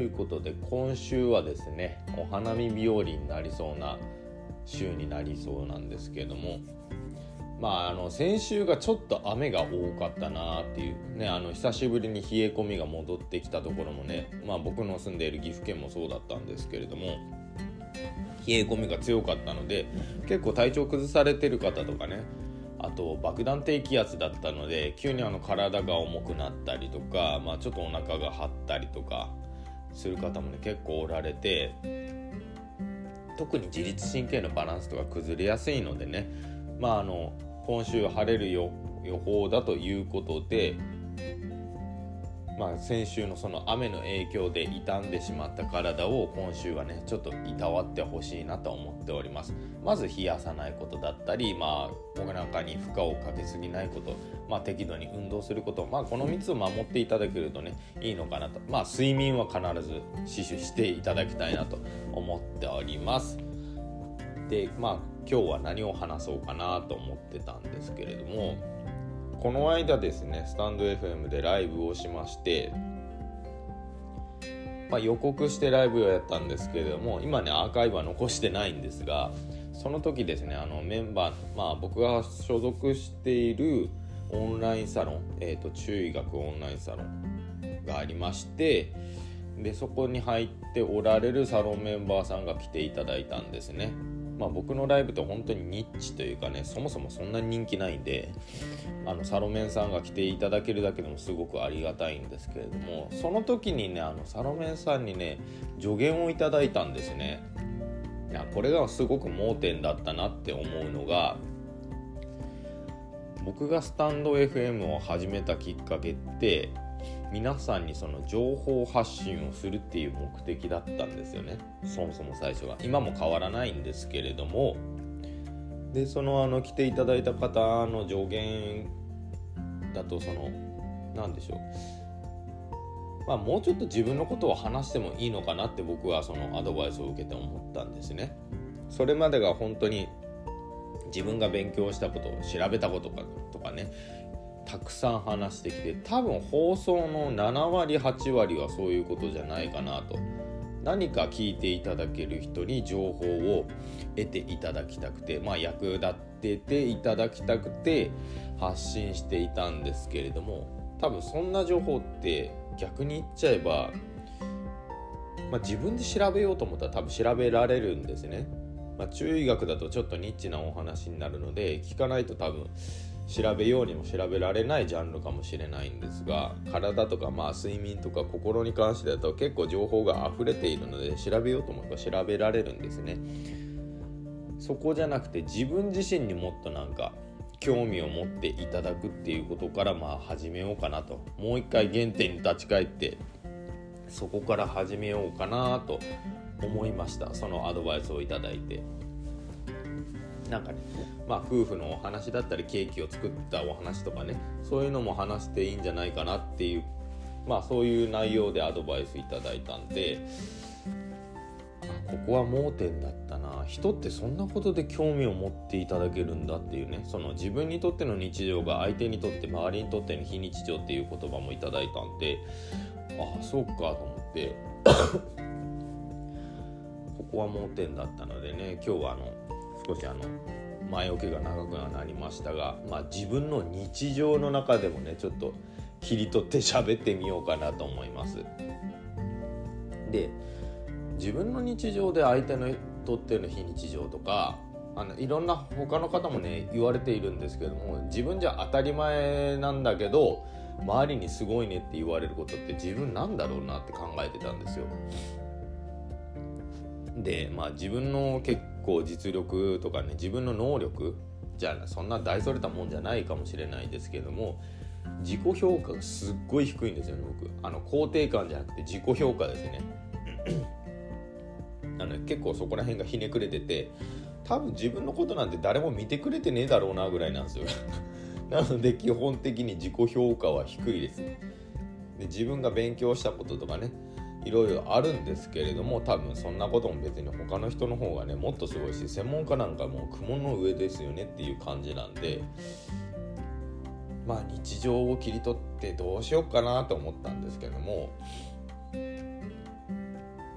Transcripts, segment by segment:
いうことで今週はですねお花見日和になりそうな週になりそうなんですけれどもまああの先週がちょっと雨が多かったなっていうねあの久しぶりに冷え込みが戻ってきたところもねまあ僕の住んでいる岐阜県もそうだったんですけれども冷え込みが強かったので結構体調崩されてる方とかねあと爆弾低気圧だったので急にあの体が重くなったりとか、まあ、ちょっとお腹が張ったりとかする方もね結構おられて特に自律神経のバランスとか崩れやすいのでねまああの今週晴れる予報だということでまあ、先週のその雨の影響で傷んでしまった体を今週はねちょっといたわってほしいなと思っております。まず冷やさないことだったりまあ僕なかに負荷をかけすぎないことまあ適度に運動することまあこの3つを守っていただけるとねいいのかなと。まあ睡眠は必ず死守していただきたいなと思っております。でまあ今日は何を話そうかなと思ってたんですけれどもこの間ですねスタンド FM でライブをしまして、まあ、予告してライブをやったんですけれども今ねアーカイブは残してないんですがその時ですねあのメンバー、まあ、僕が所属しているオンラインサロン、えーと、中医学オンラインサロンがありましてでそこに入っておられるサロンメンバーさんが来ていただいたんですね。まあ、僕のライブって本当にニッチというかねそもそもそんなに人気ないんであのサロメンさんが来ていただけるだけでもすごくありがたいんですけれどもその時にねあのサロメンさんにね助言をいただいたんですね。いやこれがすごく盲点だったなって思うのが僕がスタンド FM を始めたきっかけって皆さんにその情報発信をするっていう目的だったんですよね。そもそも最初は。今も変わらないんですけれども。でそのあの来ていただいた方の助言だとその何でしょう。まあ、もうちょっと自分のことを話してもいいのかなって僕はそのアドバイスを受けて思ったんですね。それまでが本当に自分が勉強したことを調べたこととかね。たくさん話してきて多分放送の7割8割はそういうことじゃないかなと何か聞いていただける人に情報を得ていただきたくてまあ役立ってていただきたくて発信していたんですけれども多分そんな情報って逆に言っちゃえば、まあ、自分で調べようと思ったら多分調べられるんですね。まあ、中医学だとちょっとニッチなお話になるので聞かないと多分調べようにも調べられないジャンルかもしれないんですが体とかまあ睡眠とか心に関してだと結構情報が溢れているので調べようと思えば調べられるんですね。そこじゃなくて自分自身にもっとなんか興味を持っていただくっていうことからまあ始めようかなと。もう一回原点に立ち返ってそこから始めようかなと思いました。そのアドバイスをいただいて。なんかね、まあ、夫婦のお話だったりケーキを作ったお話とかねそういうのも話していいんじゃないかなっていうまあそういう内容でアドバイスいただいたんでここは盲点だったな。人ってそんなことで興味を持っていただけるんだっていうねその自分にとっての日常が相手にとって周りにとっての非日常っていう言葉もいただいたんでああそうかと思ってここは盲点だったのでね今日はあの少しあの前置きが長くはなりましたが、まあ、自分の日常の中でもねちょっと切り取って喋ってみようかなと思います。で自分の日常で相手のとっての非日常とかあのいろんな他の方もね言われているんですけども自分じゃ当たり前なんだけど周りにすごいねって言われることって自分なんだろうなって考えてたんですよ。でまあ自分の結構実力とかね自分の能力じゃあそんな大それたもんじゃないかもしれないですけども自己評価がすっごい低いんですよね僕。あの肯定感じゃなくて自己評価ですね。あの結構そこら辺がひねくれてて多分自分のことなんて誰も見てくれてねえだろうなぐらいなんですよ。なので基本的に自己評価は低いです。で自分が勉強したこととかねいろいろあるんですけれども多分そんなことも別に他の人の方がねもっとすごいし専門家なんかもう雲の上ですよねっていう感じなんでまあ日常を切り取ってどうしようかなと思ったんですけども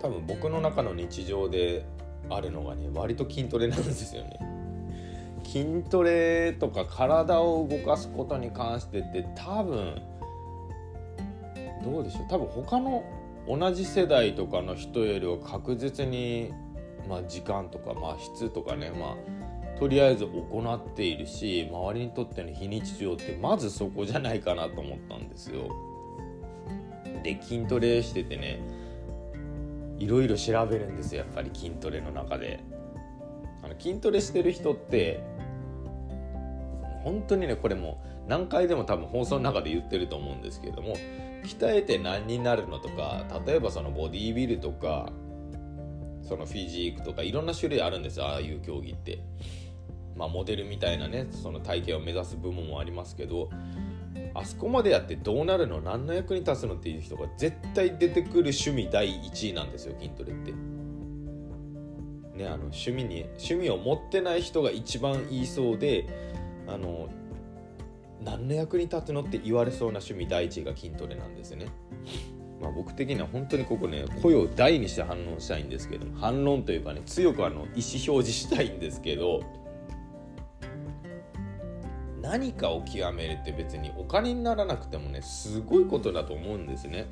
多分僕の中の日常であるのがね割と筋トレなんですよね。筋トレとか体を動かすことに関してって多分どうでしょう。多分他の同じ世代とかの人よりは確実に、まあ、時間とか、まあ、質とかね、まあ、とりあえず行っているし周りにとっての非日常ってまずそこじゃないかなと思ったんですよ。で筋トレしててねいろいろ調べるんですよやっぱり筋トレの中で。あの筋トレしてる人って本当にねこれも何回でも多分放送の中で言ってると思うんですけれども鍛えて何になるのとか例えばそのボディービルとかそのフィジークとかいろんな種類あるんですよああいう競技って。まあ、モデルみたいなねその体型を目指す部門もありますけどあそこまでやってどうなるの何の役に立つのっていう人が絶対出てくる趣味第1位なんですよ筋トレって。ね、あの趣味に趣味を持ってない人が一番言いそうであの何の役に立つのって言われそうな趣味第一が筋トレなんですね。まあ、僕的には本当にここね声を大にして反論したいんですけど反論というかね強くあの意思表示したいんですけど何かを極めるって別にお金にならなくてもねすごいことだと思うんですね。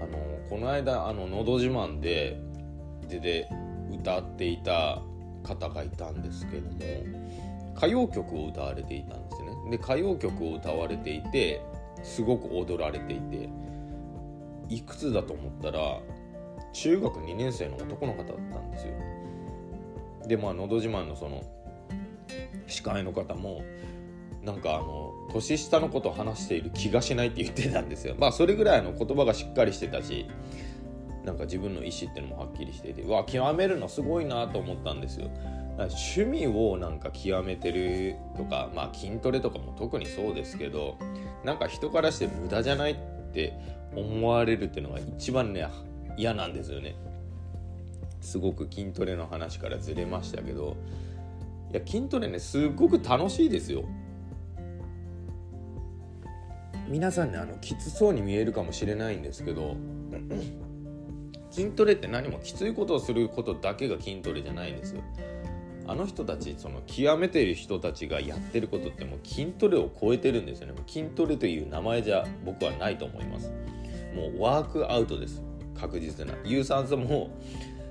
あのこの間あの「のど自慢で」でで歌っていた方がいたんですけども歌謡曲を歌われていたんですね。で歌謡曲を歌われていてすごく踊られていていくつだと思ったら中学2年生の男の方だったんですよ。でまあ「のど自慢」のその司会の方もなんかあの年下のことを話している気がしないって言ってたんですよ。まあそれぐらいの言葉がしっかりしてたしなんか自分の意思っていうのもはっきりしていてわ極めるのすごいなと思ったんですよ。趣味をなんか極めてるとかまあ筋トレとかも特にそうですけどなんか人からして無駄じゃないって思われるっていうのが一番ね嫌なんですよね。すごく筋トレの話からずれましたけど。いや筋トレねすごく楽しいですよ。皆さんねあのきつそうに見えるかもしれないんですけど筋トレって何もきついことをすることだけが筋トレじゃないんですよ。あの人たちその極めている人たちがやってることってもう筋トレを超えてるんですよね。筋トレという名前じゃ僕はないと思います。もうワークアウトです。確実な。有酸素も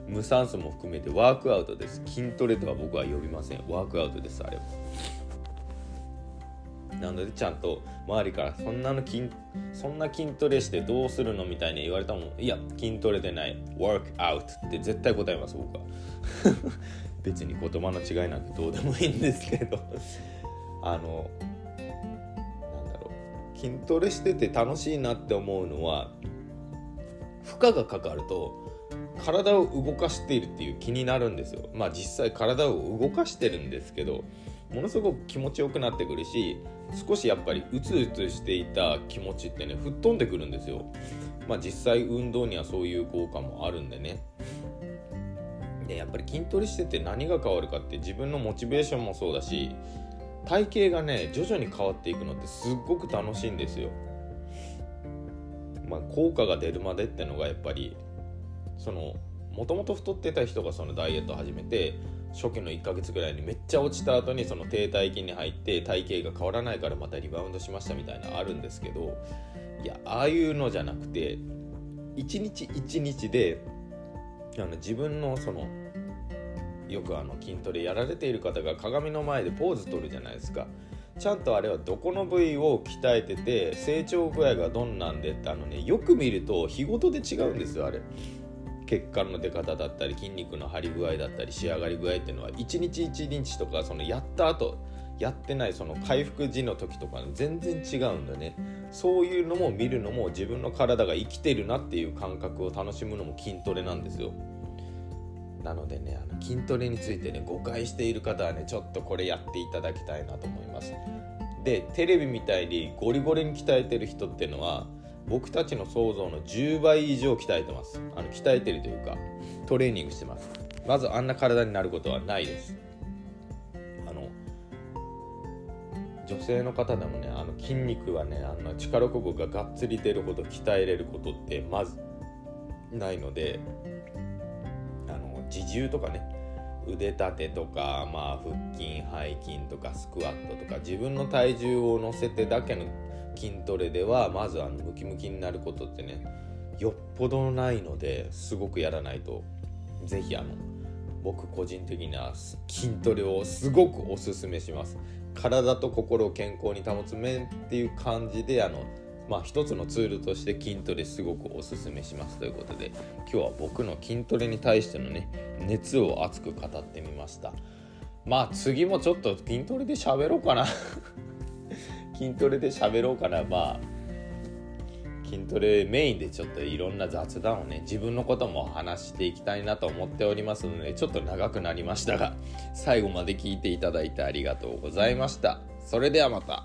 無酸素も含めてワークアウトです。筋トレとは僕は呼びません。ワークアウトですあれは。なのでちゃんと周りからそんなの筋そんな筋トレしてどうするのみたいに言われたもん。いや筋トレでない。ワークアウトって絶対答えます僕は。別に言葉の違いなんてどうでもいいんですけど。あのなんだろう。筋トレしてて楽しいなって思うのは負荷がかかると体を動かしているっていう気になるんですよ。まあ実際体を動かしてるんですけどものすごく気持ちよくなってくるし少しやっぱりうつうつしていた気持ちってね吹っ飛んでくるんですよ。まあ実際運動にはそういう効果もあるんでね。でやっぱり筋トレしてて何が変わるかって自分のモチベーションもそうだし体型がね徐々に変わっていくのってすっごく楽しいんですよ。まあ効果が出るまでってのがやっぱりそのもともと太ってた人がそのダイエットを始めて初期の1ヶ月ぐらいにめっちゃ落ちた後にその停滞期に入って体型が変わらないからまたリバウンドしましたみたいなあるんですけどいやああいうのじゃなくて一日一日であの自分のそのよくあの筋トレやられている方が鏡の前でポーズ取るじゃないですか。ちゃんとあれはどこの部位を鍛えてて成長具合がどんなんでってあのねよく見ると日ごとで違うんですよあれ。血管の出方だったり筋肉の張り具合だったり仕上がり具合っていうのは1日1日とかそのやった後やってないその回復時の時とか全然違うんだね。そういうのも見るのも自分の体が生きてるなっていう感覚を楽しむのも筋トレなんですよ。なのでねあの筋トレについてね誤解している方はねちょっとこれやっていただきたいなと思います。でテレビみたいにゴリゴリに鍛えてる人っていうのは僕たちの想像の10倍以上鍛えてます。あの鍛えてるというかトレーニングしてます。まずあんな体になることはないです。あの女性の方でもねあの筋肉はねあの力こぶががっつり出るほど鍛えれることってまずないのであの自重とかね腕立てとか、まあ、腹筋背筋とかスクワットとか自分の体重を乗せてだけの筋トレではまずあのムキムキになることってねよっぽどないのですごくやらないと。是非あの僕個人的には筋トレをすごくおすすめします。体と心を健康に保つ面っていう感じであのまあ一つのツールとして筋トレすごくおすすめします。ということで今日は僕の筋トレに対してのね熱を熱く語ってみました。まあ次もちょっと筋トレで喋ろうかな。筋トレで喋ろうかなまあ筋トレメインでちょっといろんな雑談をね自分のことも話していきたいなと思っておりますのでちょっと長くなりましたが最後まで聞いていただいてありがとうございましたそれではまた。